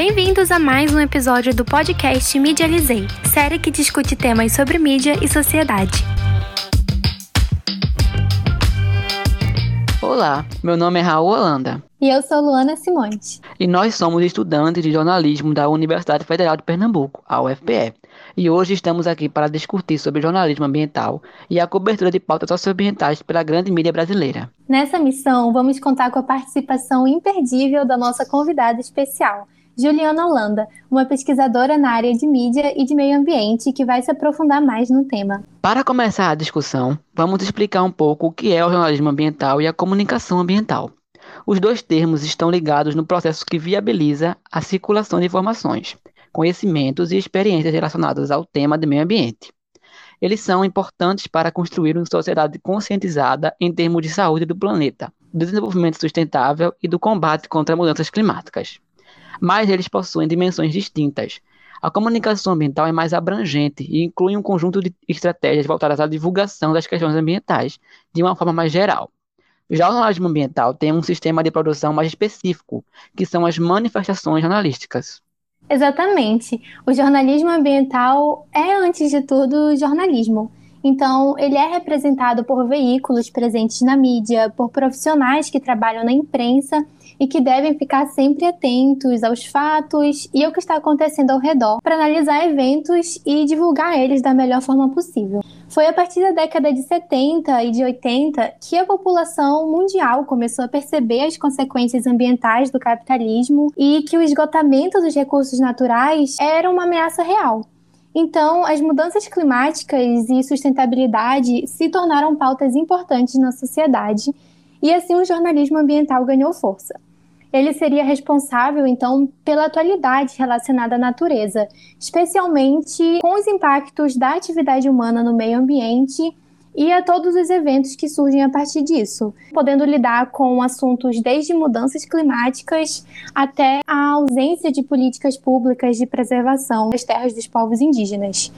Bem-vindos a mais um episódio do podcast Medializei, série que discute temas sobre mídia e sociedade. Olá, meu nome é Raul Holanda. E eu sou Luana Simões. E nós somos estudantes de jornalismo da Universidade Federal de Pernambuco, a UFPE. E hoje estamos aqui para discutir sobre jornalismo ambiental e a cobertura de pautas socioambientais pela grande mídia brasileira. Nessa missão, vamos contar com a participação imperdível da nossa convidada especial, Juliana Holanda, uma pesquisadora na área de mídia e de meio ambiente que vai se aprofundar mais no tema. Para começar a discussão, vamos explicar um pouco o que é o jornalismo ambiental e a comunicação ambiental. Os dois termos estão ligados no processo que viabiliza a circulação de informações, conhecimentos e experiências relacionadas ao tema de meio ambiente. Eles são importantes para construir uma sociedade conscientizada em termos de saúde do planeta, do desenvolvimento sustentável e do combate contra mudanças climáticas. Mas eles possuem dimensões distintas. A comunicação ambiental é mais abrangente e inclui um conjunto de estratégias voltadas à divulgação das questões ambientais de uma forma mais geral. Já o jornalismo ambiental tem um sistema de produção mais específico, que são as manifestações jornalísticas. Exatamente. O jornalismo ambiental é, antes de tudo, jornalismo. Então, ele é representado por veículos presentes na mídia, por profissionais que trabalham na imprensa e que devem ficar sempre atentos aos fatos e ao que está acontecendo ao redor para analisar eventos e divulgar eles da melhor forma possível. Foi a partir da década de 70 e de 80 que a população mundial começou a perceber as consequências ambientais do capitalismo e que o esgotamento dos recursos naturais era uma ameaça real. Então, as mudanças climáticas e sustentabilidade se tornaram pautas importantes na sociedade e assim o jornalismo ambiental ganhou força. Ele seria responsável, então, pela atualidade relacionada à natureza, especialmente com os impactos da atividade humana no meio ambiente e a todos os eventos que surgem a partir disso, podendo lidar com assuntos desde mudanças climáticas até a ausência de políticas públicas de preservação das terras dos povos indígenas.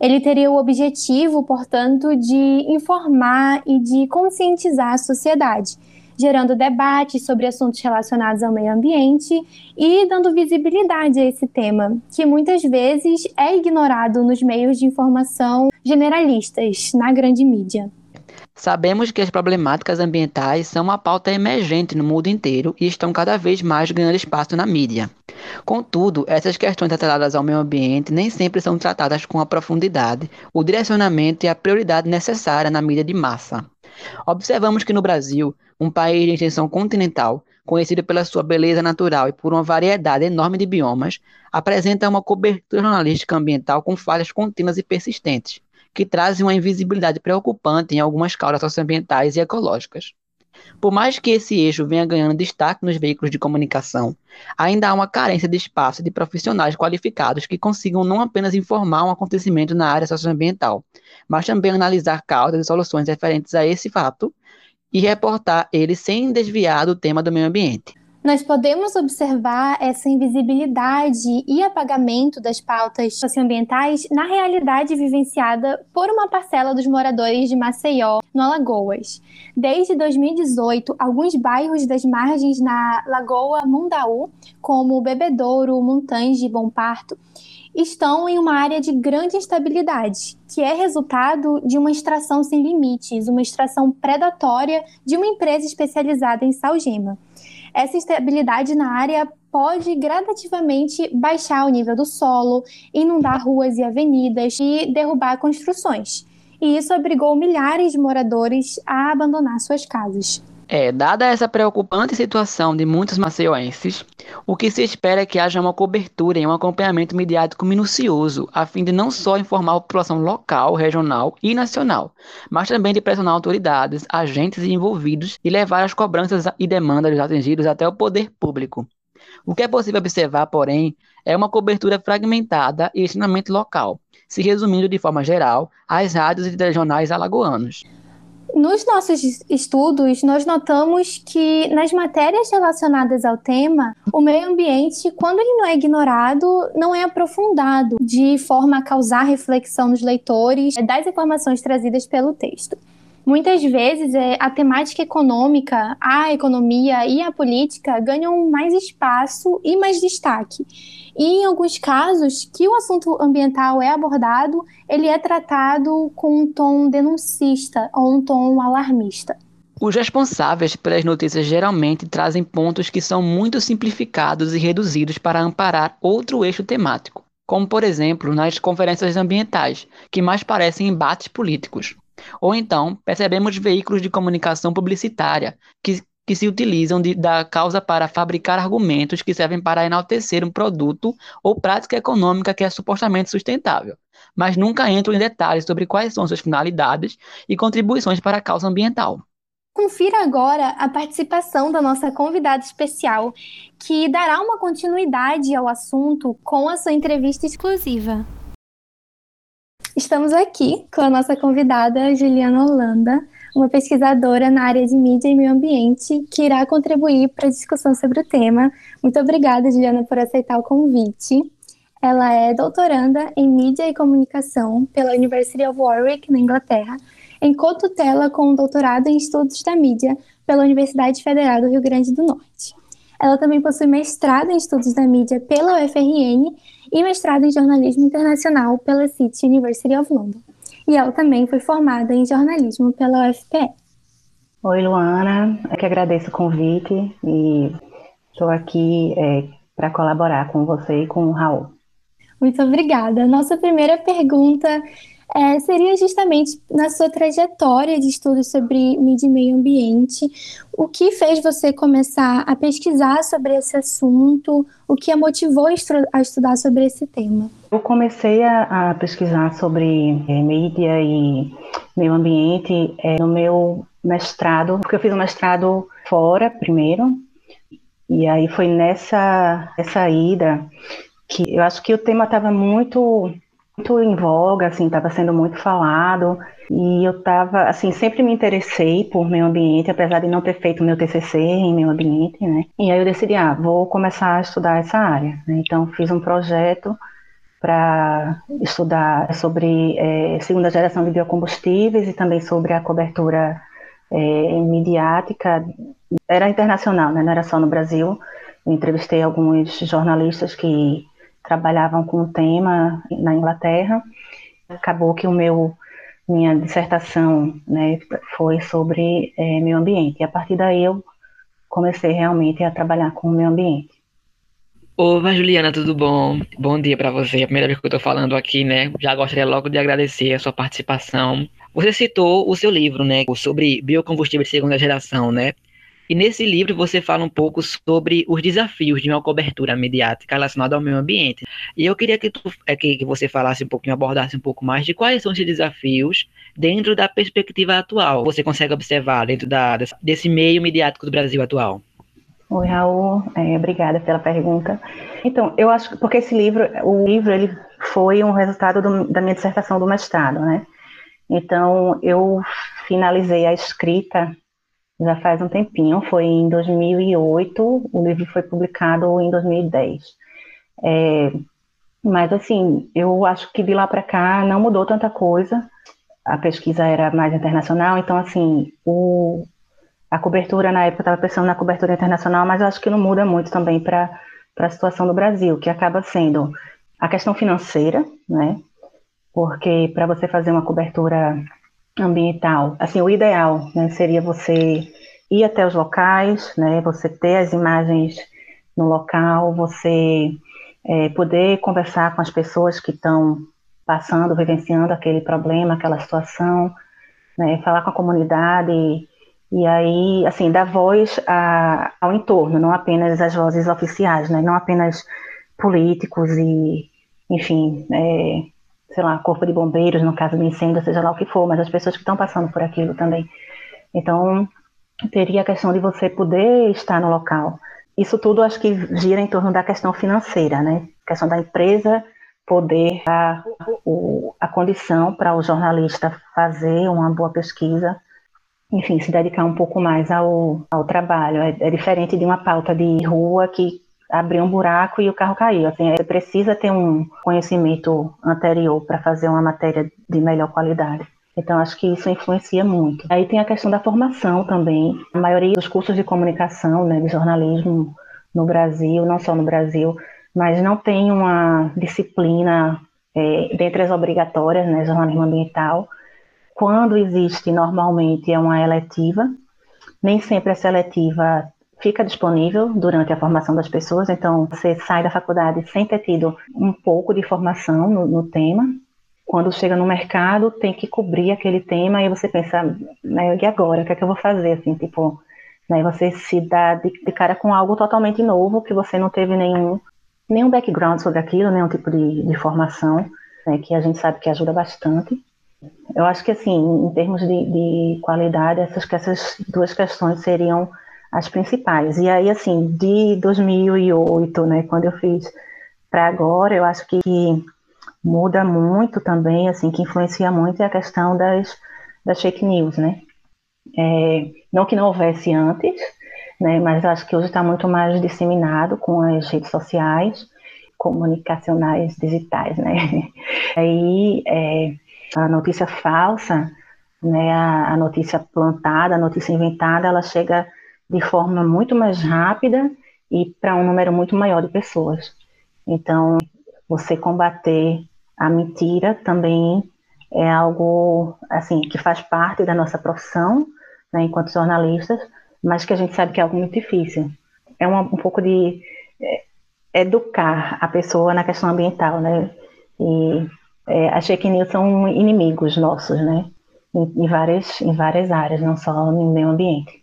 Ele teria o objetivo, portanto, de informar e de conscientizar a sociedade gerando debates sobre assuntos relacionados ao meio ambiente e dando visibilidade a esse tema, que muitas vezes é ignorado nos meios de informação generalistas, na grande mídia. Sabemos que as problemáticas ambientais são uma pauta emergente no mundo inteiro e estão cada vez mais ganhando espaço na mídia. Contudo, essas questões atreladas ao meio ambiente nem sempre são tratadas com a profundidade, o direcionamento e a prioridade necessária na mídia de massa. Observamos que no Brasil, um país de extensão continental, conhecido pela sua beleza natural e por uma variedade enorme de biomas, apresenta uma cobertura jornalística ambiental com falhas contínuas e persistentes, que trazem uma invisibilidade preocupante em algumas causas socioambientais e ecológicas. Por mais que esse eixo venha ganhando destaque nos veículos de comunicação, ainda há uma carência de espaço de profissionais qualificados que consigam não apenas informar um acontecimento na área socioambiental, mas também analisar causas e soluções referentes a esse fato e reportar ele sem desviar do tema do meio ambiente. Nós podemos observar essa invisibilidade e apagamento das pautas socioambientais na realidade vivenciada por uma parcela dos moradores de Maceió, no Alagoas. Desde 2018, alguns bairros das margens na Lagoa Mundaú, como Bebedouro, Montange e Bom Parto, estão em uma área de grande instabilidade, que é resultado de uma extração sem limites, uma extração predatória de uma empresa especializada em salgema. Essa instabilidade na área pode gradativamente baixar o nível do solo, inundar ruas e avenidas e derrubar construções. E isso obrigou milhares de moradores a abandonar suas casas. É, dada essa preocupante situação de muitos maceioenses, o que se espera é que haja uma cobertura e um acompanhamento midiático minucioso, a fim de não só informar a população local, regional e nacional, mas também de pressionar autoridades, agentes envolvidos e levar as cobranças e demandas dos atingidos até o poder público. O que é possível observar, porém, é uma cobertura fragmentada e extremamente local, se resumindo de forma geral às rádios e regionais alagoanos. Nos nossos estudos, nós notamos que nas matérias relacionadas ao tema, o meio ambiente, quando ele não é ignorado, não é aprofundado de forma a causar reflexão nos leitores das informações trazidas pelo texto. Muitas vezes é, a temática econômica, a economia e a política ganham mais espaço e mais destaque. E em alguns casos que o assunto ambiental é abordado, ele é tratado com um tom denuncista ou um tom alarmista. Os responsáveis pelas notícias geralmente trazem pontos que são muito simplificados e reduzidos para amparar outro eixo temático, como por exemplo nas conferências ambientais, que mais parecem embates políticos. Ou então, percebemos veículos de comunicação publicitária que, que se utilizam de, da causa para fabricar argumentos que servem para enaltecer um produto ou prática econômica que é supostamente sustentável, mas nunca entram em detalhes sobre quais são suas finalidades e contribuições para a causa ambiental. Confira agora a participação da nossa convidada especial, que dará uma continuidade ao assunto com a sua entrevista exclusiva. Estamos aqui com a nossa convidada Juliana Holanda, uma pesquisadora na área de mídia e meio ambiente, que irá contribuir para a discussão sobre o tema. Muito obrigada, Juliana, por aceitar o convite. Ela é doutoranda em mídia e comunicação pela University of Warwick, na Inglaterra, em cotutela com um doutorado em estudos da mídia pela Universidade Federal do Rio Grande do Norte. Ela também possui mestrado em estudos da mídia pela UFRN e mestrado em jornalismo internacional pela City University of London. E ela também foi formada em jornalismo pela UFPE. Oi, Luana. Eu que agradeço o convite e estou aqui é, para colaborar com você e com o Raul. Muito obrigada. Nossa primeira pergunta é, seria justamente na sua trajetória de estudos sobre mídia e meio ambiente, o que fez você começar a pesquisar sobre esse assunto, o que a motivou a estudar sobre esse tema? Eu comecei a, a pesquisar sobre é, mídia e meio ambiente é, no meu mestrado, porque eu fiz um mestrado fora primeiro, e aí foi nessa, nessa ida que eu acho que o tema estava muito muito em voga, assim, estava sendo muito falado, e eu estava, assim, sempre me interessei por meio ambiente, apesar de não ter feito meu TCC em meio ambiente, né? E aí eu decidi, ah, vou começar a estudar essa área. Né? Então fiz um projeto para estudar sobre é, segunda geração de biocombustíveis e também sobre a cobertura é, midiática. Era internacional, né? não era só no Brasil. Eu entrevistei alguns jornalistas que trabalhavam com o tema na Inglaterra. Acabou que o meu minha dissertação né, foi sobre é, meio ambiente. E a partir daí eu comecei realmente a trabalhar com o meio ambiente. Oi, Juliana, tudo bom? Bom dia para você. É a primeira vez que eu estou falando aqui, né? Já gostaria logo de agradecer a sua participação. Você citou o seu livro, né, sobre biocombustível de segunda geração, né? E nesse livro você fala um pouco sobre os desafios de uma cobertura mediática relacionada ao meio ambiente. E eu queria que, tu, é, que, você falasse um pouquinho, abordasse um pouco mais de quais são esses desafios dentro da perspectiva atual. Você consegue observar dentro da, desse meio mediático do Brasil atual? Oi, Raul, é, obrigada pela pergunta. Então, eu acho que porque esse livro, o livro, ele foi um resultado do, da minha dissertação do mestrado, né? Então, eu finalizei a escrita já faz um tempinho, foi em 2008, o livro foi publicado em 2010. É, mas assim, eu acho que de lá para cá não mudou tanta coisa. A pesquisa era mais internacional, então assim, o, a cobertura na época estava pensando na cobertura internacional, mas eu acho que não muda muito também para a situação do Brasil, que acaba sendo a questão financeira, né? Porque para você fazer uma cobertura ambiental. Assim, o ideal né, seria você ir até os locais, né, você ter as imagens no local, você é, poder conversar com as pessoas que estão passando, vivenciando aquele problema, aquela situação, né, falar com a comunidade e, aí, assim, dar voz a, ao entorno, não apenas as vozes oficiais, né, não apenas políticos e, enfim, é, sei lá, corpo de bombeiros, no caso do incêndio, seja lá o que for, mas as pessoas que estão passando por aquilo também. Então, teria a questão de você poder estar no local. Isso tudo acho que gira em torno da questão financeira, né? A questão da empresa poder dar o, a condição para o jornalista fazer uma boa pesquisa, enfim, se dedicar um pouco mais ao, ao trabalho. É, é diferente de uma pauta de rua que abriu um buraco e o carro caiu. Assim, precisa ter um conhecimento anterior para fazer uma matéria de melhor qualidade. Então, acho que isso influencia muito. Aí tem a questão da formação também. A maioria dos cursos de comunicação, né, de jornalismo no Brasil, não só no Brasil, mas não tem uma disciplina é, dentre as obrigatórias, né, jornalismo ambiental. Quando existe, normalmente é uma eletiva. Nem sempre essa eletiva fica disponível durante a formação das pessoas, então você sai da faculdade sem ter tido um pouco de formação no, no tema, quando chega no mercado, tem que cobrir aquele tema e você pensa, né, e agora? O que é que eu vou fazer? Assim, tipo, né, você se dá de, de, cara com algo totalmente novo que você não teve nenhum, nenhum background sobre aquilo, nenhum tipo de, de formação, né, que a gente sabe que ajuda bastante. Eu acho que, assim, em termos de, de qualidade, essas, essas duas questões seriam as principais. E aí, assim, de 2008, né, quando eu fiz para agora, eu acho que muda muito também, assim, que influencia muito é a questão das, das fake news, né? É, não que não houvesse antes, né, mas acho que hoje está muito mais disseminado com as redes sociais, comunicacionais digitais, né? Aí é, a notícia falsa, né, a, a notícia plantada, a notícia inventada, ela chega de forma muito mais rápida e para um número muito maior de pessoas. Então, você combater a mentira também é algo assim que faz parte da nossa profissão, né, enquanto jornalistas, mas que a gente sabe que é algo muito difícil. É uma, um pouco de é, educar a pessoa na questão ambiental, né? E é, as fake news são inimigos nossos, né? Em, em, várias, em várias áreas, não só no meio ambiente.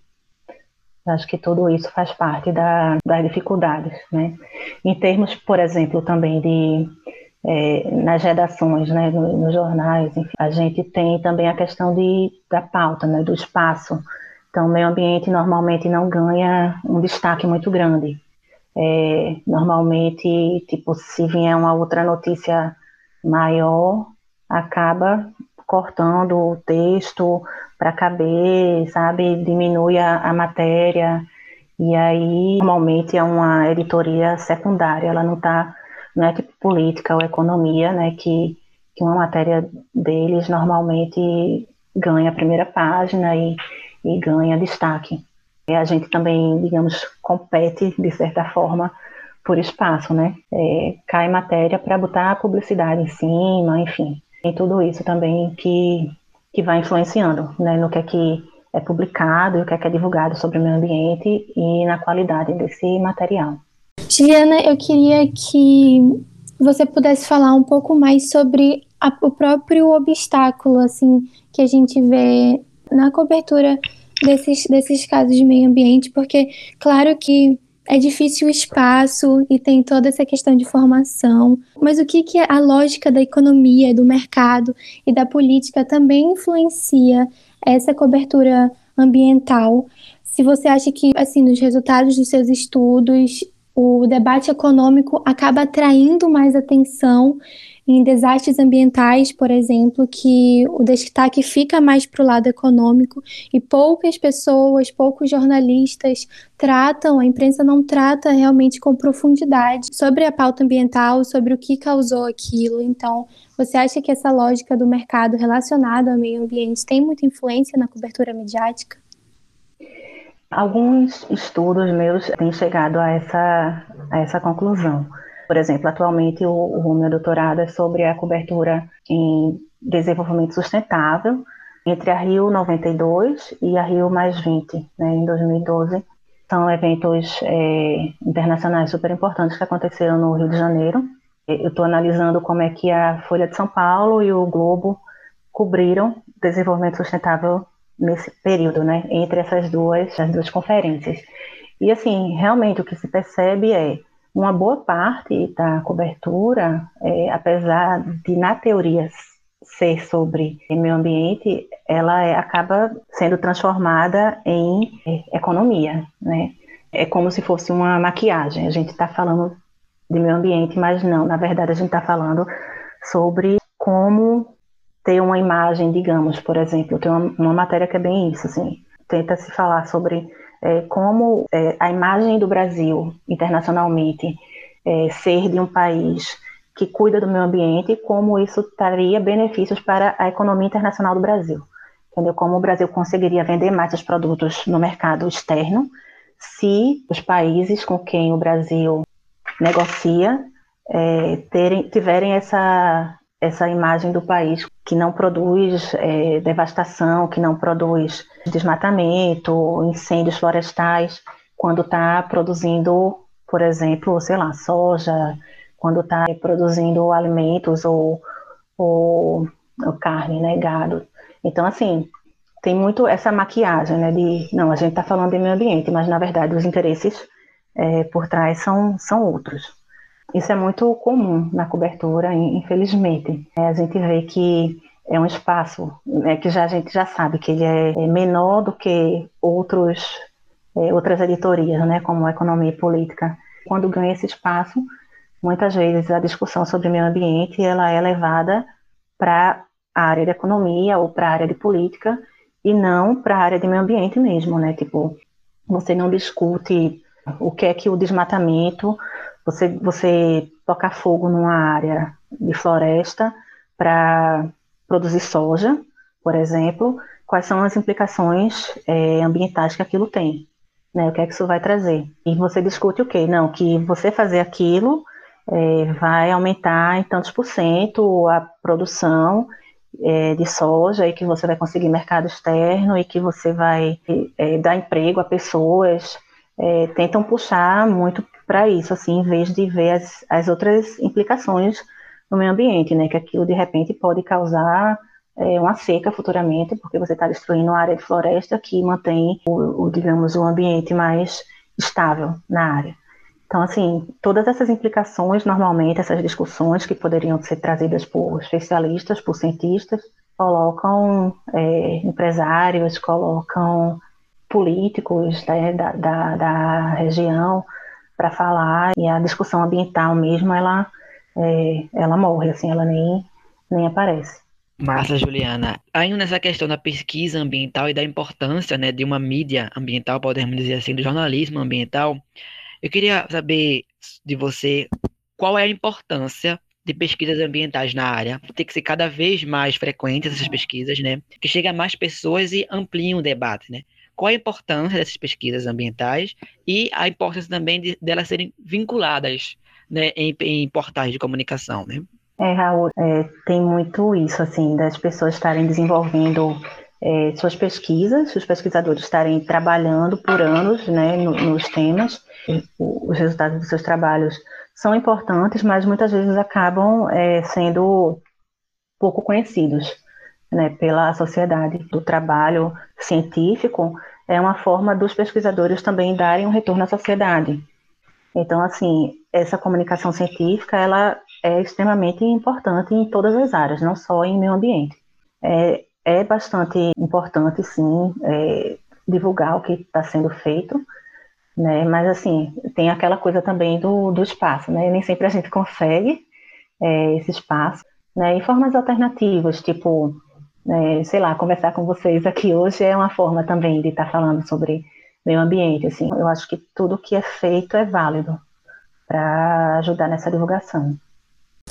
Acho que tudo isso faz parte da, das dificuldades, né? Em termos, por exemplo, também de é, nas redações, né, nos, nos jornais, enfim, a gente tem também a questão de, da pauta, né, do espaço. Então, o meio ambiente normalmente não ganha um destaque muito grande. É, normalmente, tipo, se vier uma outra notícia maior, acaba cortando o texto para caber, sabe, diminui a, a matéria. E aí, normalmente, é uma editoria secundária, ela não está não é tipo política ou economia, né, que, que uma matéria deles normalmente ganha a primeira página e, e ganha destaque. E a gente também, digamos, compete, de certa forma, por espaço, né? É, cai matéria para botar a publicidade em cima, enfim. Tem tudo isso também que, que vai influenciando né, no que é que é publicado e o que é que é divulgado sobre o meio ambiente e na qualidade desse material. Juliana, eu queria que você pudesse falar um pouco mais sobre a, o próprio obstáculo, assim, que a gente vê na cobertura desses, desses casos de meio ambiente, porque, claro que é difícil o espaço e tem toda essa questão de formação, mas o que, que a lógica da economia, do mercado e da política também influencia essa cobertura ambiental? Se você acha que, assim, nos resultados dos seus estudos, o debate econômico acaba atraindo mais atenção em desastres ambientais, por exemplo, que o destaque fica mais para o lado econômico e poucas pessoas, poucos jornalistas tratam, a imprensa não trata realmente com profundidade sobre a pauta ambiental, sobre o que causou aquilo. Então, você acha que essa lógica do mercado relacionado ao meio ambiente tem muita influência na cobertura midiática? Alguns estudos meus têm chegado a essa, a essa conclusão. Por exemplo, atualmente o, o meu doutorado é sobre a cobertura em desenvolvimento sustentável entre a Rio 92 e a Rio mais 20, né, em 2012. São eventos é, internacionais super importantes que aconteceram no Rio de Janeiro. Eu estou analisando como é que a Folha de São Paulo e o Globo cobriram desenvolvimento sustentável nesse período, né, entre essas duas, as duas conferências. E assim, realmente o que se percebe é uma boa parte da cobertura, é, apesar de na teoria ser sobre meio ambiente, ela é, acaba sendo transformada em é, economia, né? É como se fosse uma maquiagem. A gente está falando de meio ambiente, mas não, na verdade a gente está falando sobre como ter uma imagem, digamos, por exemplo, tem uma, uma matéria que é bem isso, assim, tenta se falar sobre é, como é, a imagem do Brasil internacionalmente é, ser de um país que cuida do meio ambiente, como isso traria benefícios para a economia internacional do Brasil. Entendeu? Como o Brasil conseguiria vender mais os produtos no mercado externo se os países com quem o Brasil negocia é, terem, tiverem essa, essa imagem do país que não produz é, devastação, que não produz desmatamento, incêndios florestais, quando está produzindo, por exemplo, sei lá, soja, quando está produzindo alimentos ou, ou, ou, carne, né, gado. Então, assim, tem muito essa maquiagem, né, de, não, a gente está falando de meio ambiente, mas, na verdade, os interesses é, por trás são, são outros. Isso é muito comum na cobertura, infelizmente. É, a gente vê que é um espaço né, que já, a gente já sabe que ele é, é menor do que outros, é, outras editorias, né, como Economia e Política. Quando ganha esse espaço, muitas vezes a discussão sobre meio ambiente ela é levada para a área de economia ou para a área de política e não para a área de meio ambiente mesmo, né? Tipo, você não discute o que é que o desmatamento, você, você tocar fogo numa área de floresta para produzir soja, por exemplo, quais são as implicações é, ambientais que aquilo tem, né? O que é que isso vai trazer? E você discute o quê? Não, que você fazer aquilo é, vai aumentar em tantos por cento a produção é, de soja e que você vai conseguir mercado externo e que você vai é, dar emprego a pessoas. É, tentam puxar muito para isso, assim, em vez de ver as, as outras implicações no meio ambiente, né? Que aquilo de repente pode causar é, uma seca futuramente, porque você está destruindo uma área de floresta que mantém o, o, digamos, o ambiente mais estável na área. Então, assim, todas essas implicações, normalmente, essas discussões que poderiam ser trazidas por especialistas, por cientistas, colocam é, empresários, colocam políticos né, da, da, da, região para falar, e a discussão ambiental mesmo, ela, é, ela morre, assim, ela nem, nem aparece. Massa, Juliana. Ainda nessa questão da pesquisa ambiental e da importância né, de uma mídia ambiental, podemos dizer assim, do jornalismo ambiental, eu queria saber de você qual é a importância de pesquisas ambientais na área. Tem que ser cada vez mais frequentes essas pesquisas, né? Que cheguem a mais pessoas e ampliem o debate, né? Qual a importância dessas pesquisas ambientais e a importância também de delas serem vinculadas né, em, em portais de comunicação, né? É, Raul, é, tem muito isso, assim, das pessoas estarem desenvolvendo é, suas pesquisas, os pesquisadores estarem trabalhando por anos né, no, nos temas, os resultados dos seus trabalhos são importantes, mas muitas vezes acabam é, sendo pouco conhecidos né, pela sociedade. Do trabalho científico é uma forma dos pesquisadores também darem um retorno à sociedade. Então, assim, essa comunicação científica ela é extremamente importante em todas as áreas, não só em meio ambiente. É, é bastante importante, sim, é, divulgar o que está sendo feito, né? Mas assim, tem aquela coisa também do, do espaço, né? Nem sempre a gente consegue é, esse espaço, né? E formas alternativas, tipo, é, sei lá, conversar com vocês aqui hoje é uma forma também de estar tá falando sobre meio ambiente, assim. Eu acho que tudo que é feito é válido para ajudar nessa divulgação.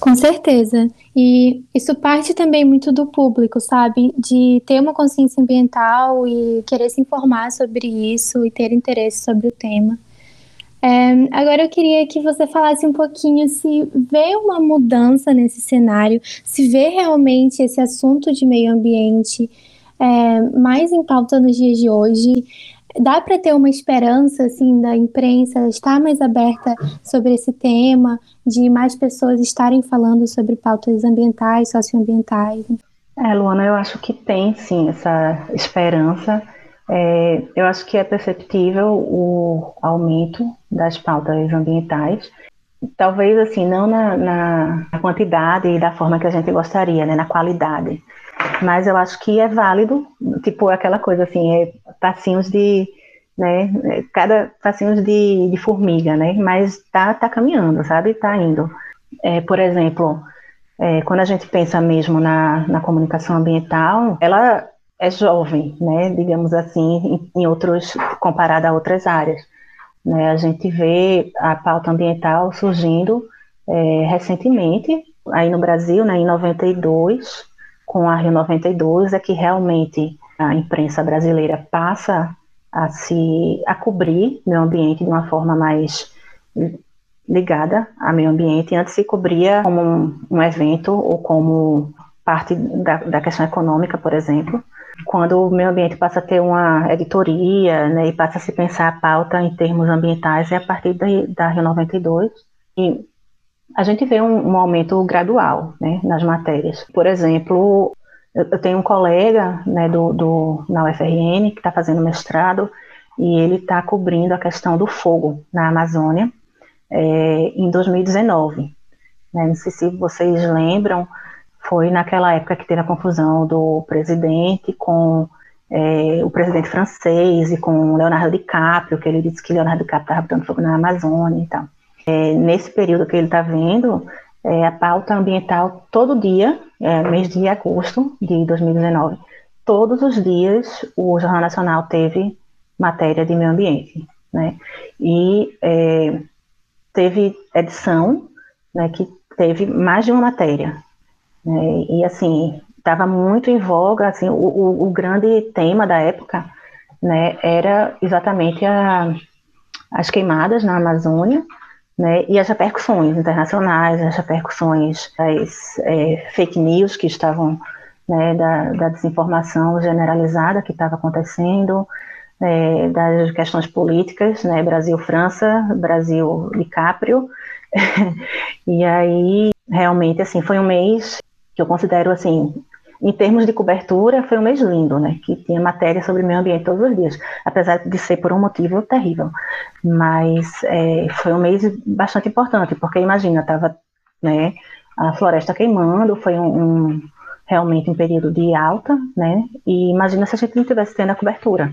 Com certeza. E isso parte também muito do público, sabe? De ter uma consciência ambiental e querer se informar sobre isso e ter interesse sobre o tema. É, agora eu queria que você falasse um pouquinho se vê uma mudança nesse cenário, se vê realmente esse assunto de meio ambiente é, mais em pauta nos dias de hoje dá para ter uma esperança assim da imprensa estar mais aberta sobre esse tema, de mais pessoas estarem falando sobre pautas ambientais, socioambientais? É, Luana, eu acho que tem sim essa esperança. É, eu acho que é perceptível o aumento das pautas ambientais. Talvez assim, não na, na quantidade e da forma que a gente gostaria, né, na qualidade. Mas eu acho que é válido, tipo aquela coisa assim, é passinhos de, né, cada passinhos de, de formiga, né, mas tá, tá caminhando, sabe, tá indo. É, por exemplo, é, quando a gente pensa mesmo na, na comunicação ambiental, ela é jovem, né, digamos assim, em, outros, comparada a outras áreas. Né, a gente vê a pauta ambiental surgindo é, recentemente, aí no Brasil, né, em 92, com a Rio 92, é que realmente a imprensa brasileira passa a se a cobrir meio ambiente de uma forma mais ligada ao meio ambiente. Antes se cobria como um, um evento ou como parte da, da, questão econômica, por exemplo. Quando o meio ambiente passa a ter uma editoria né, e passa a se pensar a pauta em termos ambientais, é a partir da, Rio 92. E a gente vê um, um aumento gradual né, nas matérias. Por exemplo, eu, tenho um colega né, do, do, na UFRN que está fazendo mestrado e ele está cobrindo a questão do fogo na Amazônia é, em 2019. Né, não sei se vocês lembram, foi naquela época que teve a confusão do presidente com é, o presidente francês e com Leonardo DiCaprio, que ele disse que Leonardo DiCaprio estava botando fogo na Amazônia e tal. É, nesse período que ele está vendo, é, a pauta ambiental todo dia, é, mês de agosto de 2019, todos os dias o Jornal Nacional teve matéria de meio ambiente, né? E é, teve edição, né, que teve mais de uma matéria, né? E assim estava muito em voga, assim, o, o, o, grande tema da época, né, era exatamente a, as queimadas na Amazônia né, e as repercussões internacionais, as repercussões das é, fake news que estavam, né, da, da, desinformação generalizada que estava acontecendo, é, das questões políticas, né, Brasil-França, Brasil-DiCaprio, e aí realmente assim foi um mês que eu considero assim em termos de cobertura, foi um mês lindo, né? Que tinha matéria sobre meio ambiente todos os dias, apesar de ser por um motivo terrível. Mas é, foi um mês bastante importante, porque imagina, estava né, a floresta queimando, foi um, um, realmente um período de alta, né? E imagina se a gente não tivesse tendo a cobertura.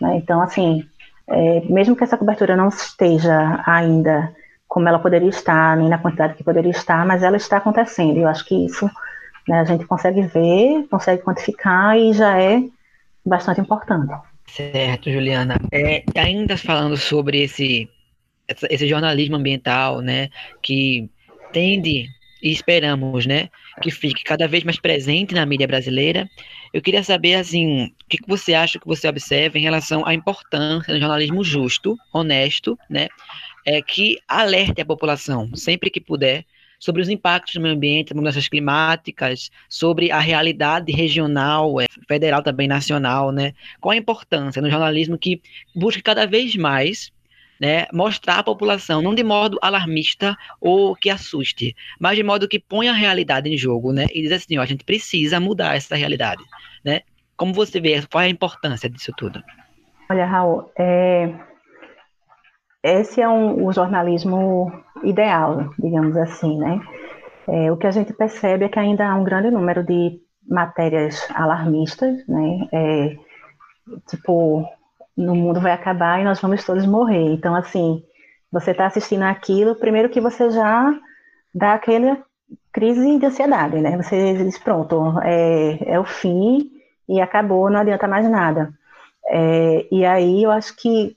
Né? Então, assim, é, mesmo que essa cobertura não esteja ainda como ela poderia estar, nem na quantidade que poderia estar, mas ela está acontecendo. Eu acho que isso né? A gente consegue ver, consegue quantificar e já é bastante importante. Certo, Juliana. É, ainda falando sobre esse, esse jornalismo ambiental, né, que tende e esperamos, né, que fique cada vez mais presente na mídia brasileira. Eu queria saber, assim, o que você acha que você observa em relação à importância do jornalismo justo, honesto, né, é, que alerte a população sempre que puder sobre os impactos no meio ambiente, mudanças climáticas, sobre a realidade regional, é, federal também nacional, né? Qual a importância no jornalismo que busca cada vez mais né, mostrar à população, não de modo alarmista ou que assuste, mas de modo que ponha a realidade em jogo, né, e diz assim, ó, a gente precisa mudar essa realidade, né? Como você vê, qual é a importância disso tudo? Olha, Raul, é, esse é um, o jornalismo ideal, digamos assim, né? É, o que a gente percebe é que ainda há um grande número de matérias alarmistas, né? É, tipo, no mundo vai acabar e nós vamos todos morrer. Então, assim, você está assistindo aquilo, primeiro que você já dá aquela crise de ansiedade, né? Você diz, pronto, é, é o fim e acabou, não adianta mais nada. É, e aí eu acho que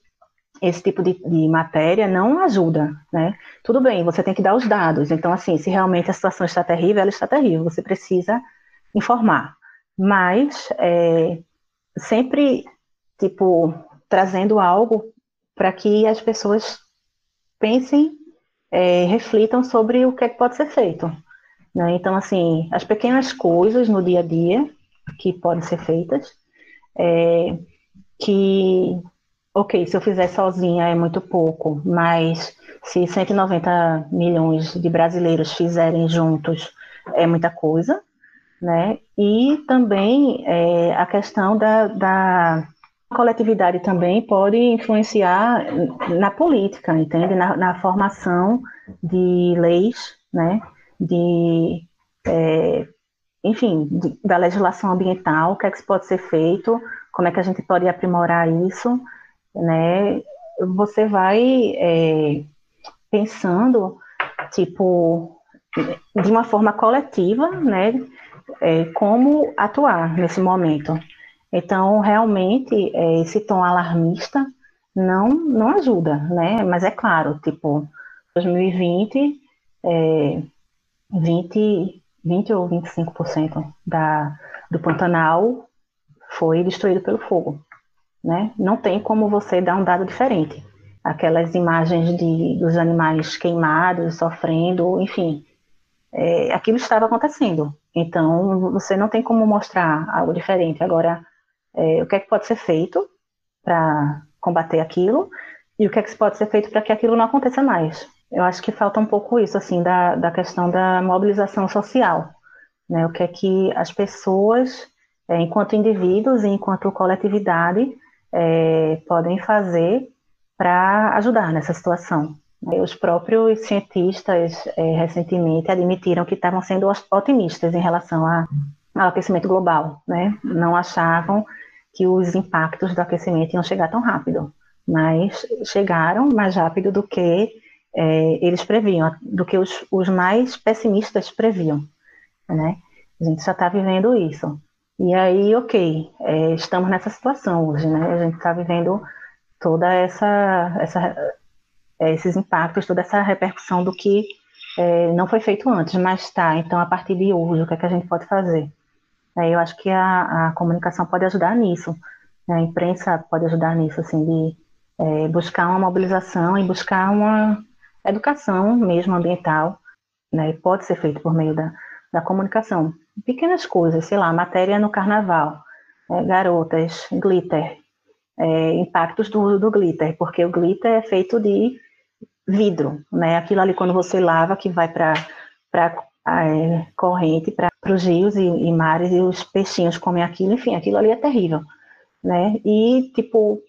esse tipo de, de, matéria não ajuda, né? Tudo bem, você tem que dar os dados. Então, assim, se realmente a situação está terrível, ela está terrível. Você precisa informar. Mas é, sempre, tipo, trazendo algo para que as pessoas pensem, é, reflitam sobre o que, é que pode ser feito. Né? Então, assim, as pequenas coisas no dia a dia que podem ser feitas, é, que ok, se eu fizer sozinha é muito pouco, mas se 190 milhões de brasileiros fizerem juntos é muita coisa, né? E também é, a questão da, da, coletividade também pode influenciar na política, entende? Na, na formação de leis, né? De, é, enfim, de, da legislação ambiental, o que é que pode ser feito, como é que a gente pode aprimorar isso, né, você vai é, pensando, tipo, de uma forma coletiva, né, é, como atuar nesse momento. Então, realmente, é, esse tom alarmista não, não ajuda, né, mas é claro, tipo, 2020 é, 20, 20 ou 25% da, do Pantanal foi destruído pelo fogo. Né? Não tem como você dar um dado diferente. Aquelas imagens de, dos animais queimados, sofrendo, enfim, é, aquilo estava acontecendo. Então, você não tem como mostrar algo diferente. Agora, é, o que é que pode ser feito para combater aquilo e o que é que pode ser feito para que aquilo não aconteça mais? Eu acho que falta um pouco isso, assim, da, da questão da mobilização social. Né? O que é que as pessoas, é, enquanto indivíduos e enquanto coletividade, é, podem fazer para ajudar nessa situação. Os próprios cientistas é, recentemente admitiram que estavam sendo otimistas em relação a, ao aquecimento global, né? Não achavam que os impactos do aquecimento iam chegar tão rápido, mas chegaram mais rápido do que é, eles previam, do que os, os mais pessimistas previam, né? A gente já está vivendo isso. E aí, ok, é, estamos nessa situação hoje, né? A gente está vivendo toda essa, essa é, esses impactos, toda essa repercussão do que é, não foi feito antes, mas tá, então a partir de hoje, o que é que a gente pode fazer? É, eu acho que a, a, comunicação pode ajudar nisso, né? a imprensa pode ajudar nisso, assim, de é, buscar uma mobilização e buscar uma educação mesmo ambiental, né? pode ser feito por meio da, da comunicação. Pequenas coisas, sei lá, matéria no carnaval, é, garotas, glitter, é, impactos do, do glitter, porque o glitter é feito de vidro, né? Aquilo ali quando você lava que vai para para é, corrente, para os rios e, e, mares e os peixinhos comem aquilo, enfim, aquilo ali é terrível, né? E tipo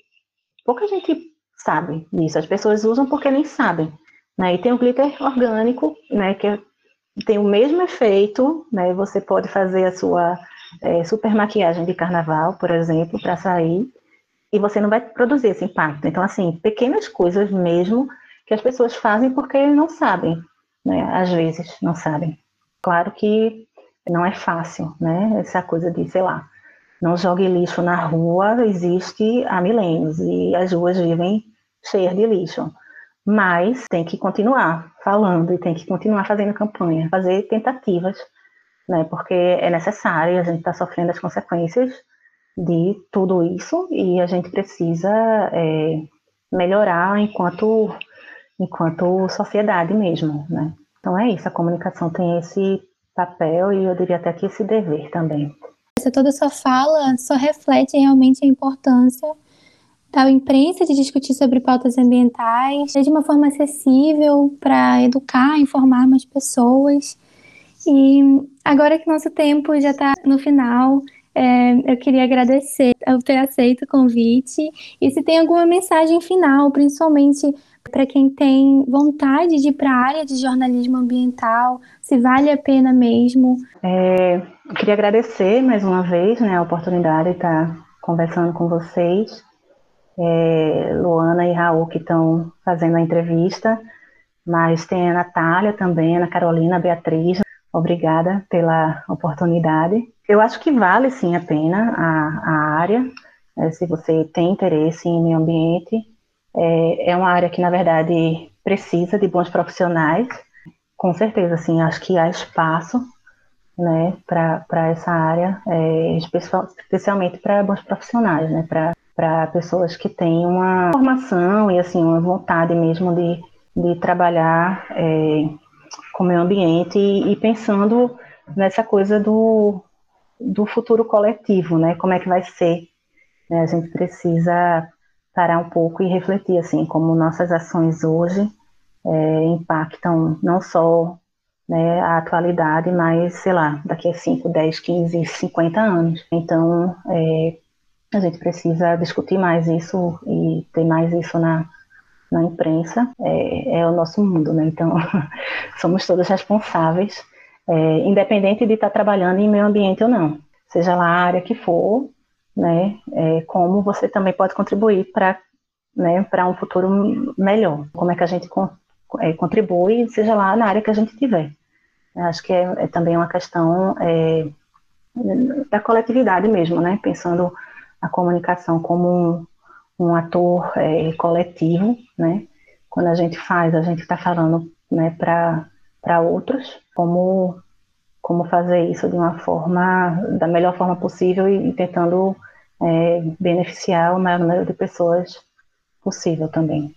pouca gente sabe disso, as pessoas usam porque nem sabem, né? E tem o glitter orgânico, né? Que é, tem o mesmo efeito, né? Você pode fazer a sua é, super maquiagem de carnaval, por exemplo, para sair e você não vai produzir esse impacto. Então, assim, pequenas coisas mesmo que as pessoas fazem porque não sabem, né? Às vezes não sabem. Claro que não é fácil, né? Essa coisa de, sei lá, não jogue lixo na rua existe há milênios e as ruas vivem cheias de lixo. Mas tem que continuar falando e tem que continuar fazendo campanha, fazer tentativas, né? Porque é necessário, a gente está sofrendo as consequências de tudo isso e a gente precisa é, melhorar enquanto enquanto sociedade mesmo, né? Então é isso, a comunicação tem esse papel e eu diria até que esse dever também. Essa toda sua fala só reflete realmente a importância da imprensa de discutir sobre pautas ambientais de uma forma acessível para educar, informar mais pessoas. E agora que nosso tempo já está no final, é, eu queria agradecer por ter aceito o convite e se tem alguma mensagem final, principalmente para quem tem vontade de ir para a área de jornalismo ambiental, se vale a pena mesmo. É, eu queria agradecer mais uma vez né, a oportunidade de estar conversando com vocês, é, Luana e Raul que estão fazendo a entrevista, mas tem a Natália também, a Ana Carolina, a Beatriz. Obrigada pela oportunidade. Eu acho que vale sim a pena a, a área, é, se você tem interesse em meio ambiente é, é uma área que, na verdade, precisa de bons profissionais. Com certeza, assim, acho que há espaço né, para essa área, é, especialmente para bons profissionais, né, para pessoas que têm uma formação e assim uma vontade mesmo de, de trabalhar é, com o meio ambiente e, e, pensando nessa coisa do, do futuro coletivo, né, como é que vai ser. Né, a gente precisa parar um pouco e refletir assim como nossas ações hoje é, impactam não só né, a atualidade, mas sei lá, daqui a 5, 10, 15, 50 anos. Então é, a gente precisa discutir mais isso e ter mais isso na, na imprensa. É, é o nosso mundo, né? Então somos todos responsáveis, é, independente de estar trabalhando em meio ambiente ou não. Seja lá a área que for, né? É, como você também pode contribuir para né, para um futuro melhor. Como é que a gente con é, contribui, seja lá na área que a gente tiver. Acho que é, é também uma questão é, da coletividade mesmo, né? Pensando a comunicação como um, um ator é, coletivo, né? Quando a gente faz, a gente está falando né, para outros, como como fazer isso de uma forma da melhor forma possível e, tentando é, beneficiar o maior número de pessoas possível também.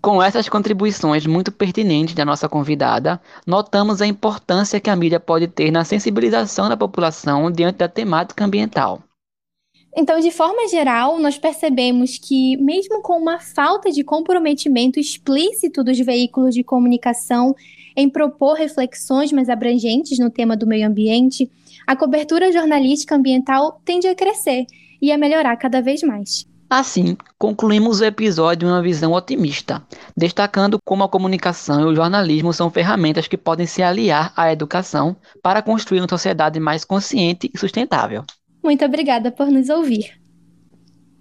Com essas contribuições muito pertinentes da nossa convidada, notamos a importância que a mídia pode ter na sensibilização da população diante da temática ambiental. Então, de forma geral, nós percebemos que, mesmo com uma falta de comprometimento explícito dos veículos de comunicação em propor reflexões mais abrangentes no tema do meio ambiente, a cobertura jornalística ambiental tende a crescer e a melhorar cada vez mais. Assim, concluímos o episódio em uma visão otimista, destacando como a comunicação e o jornalismo são ferramentas que podem se aliar à educação para construir uma sociedade mais consciente e sustentável. Muito obrigada por nos ouvir.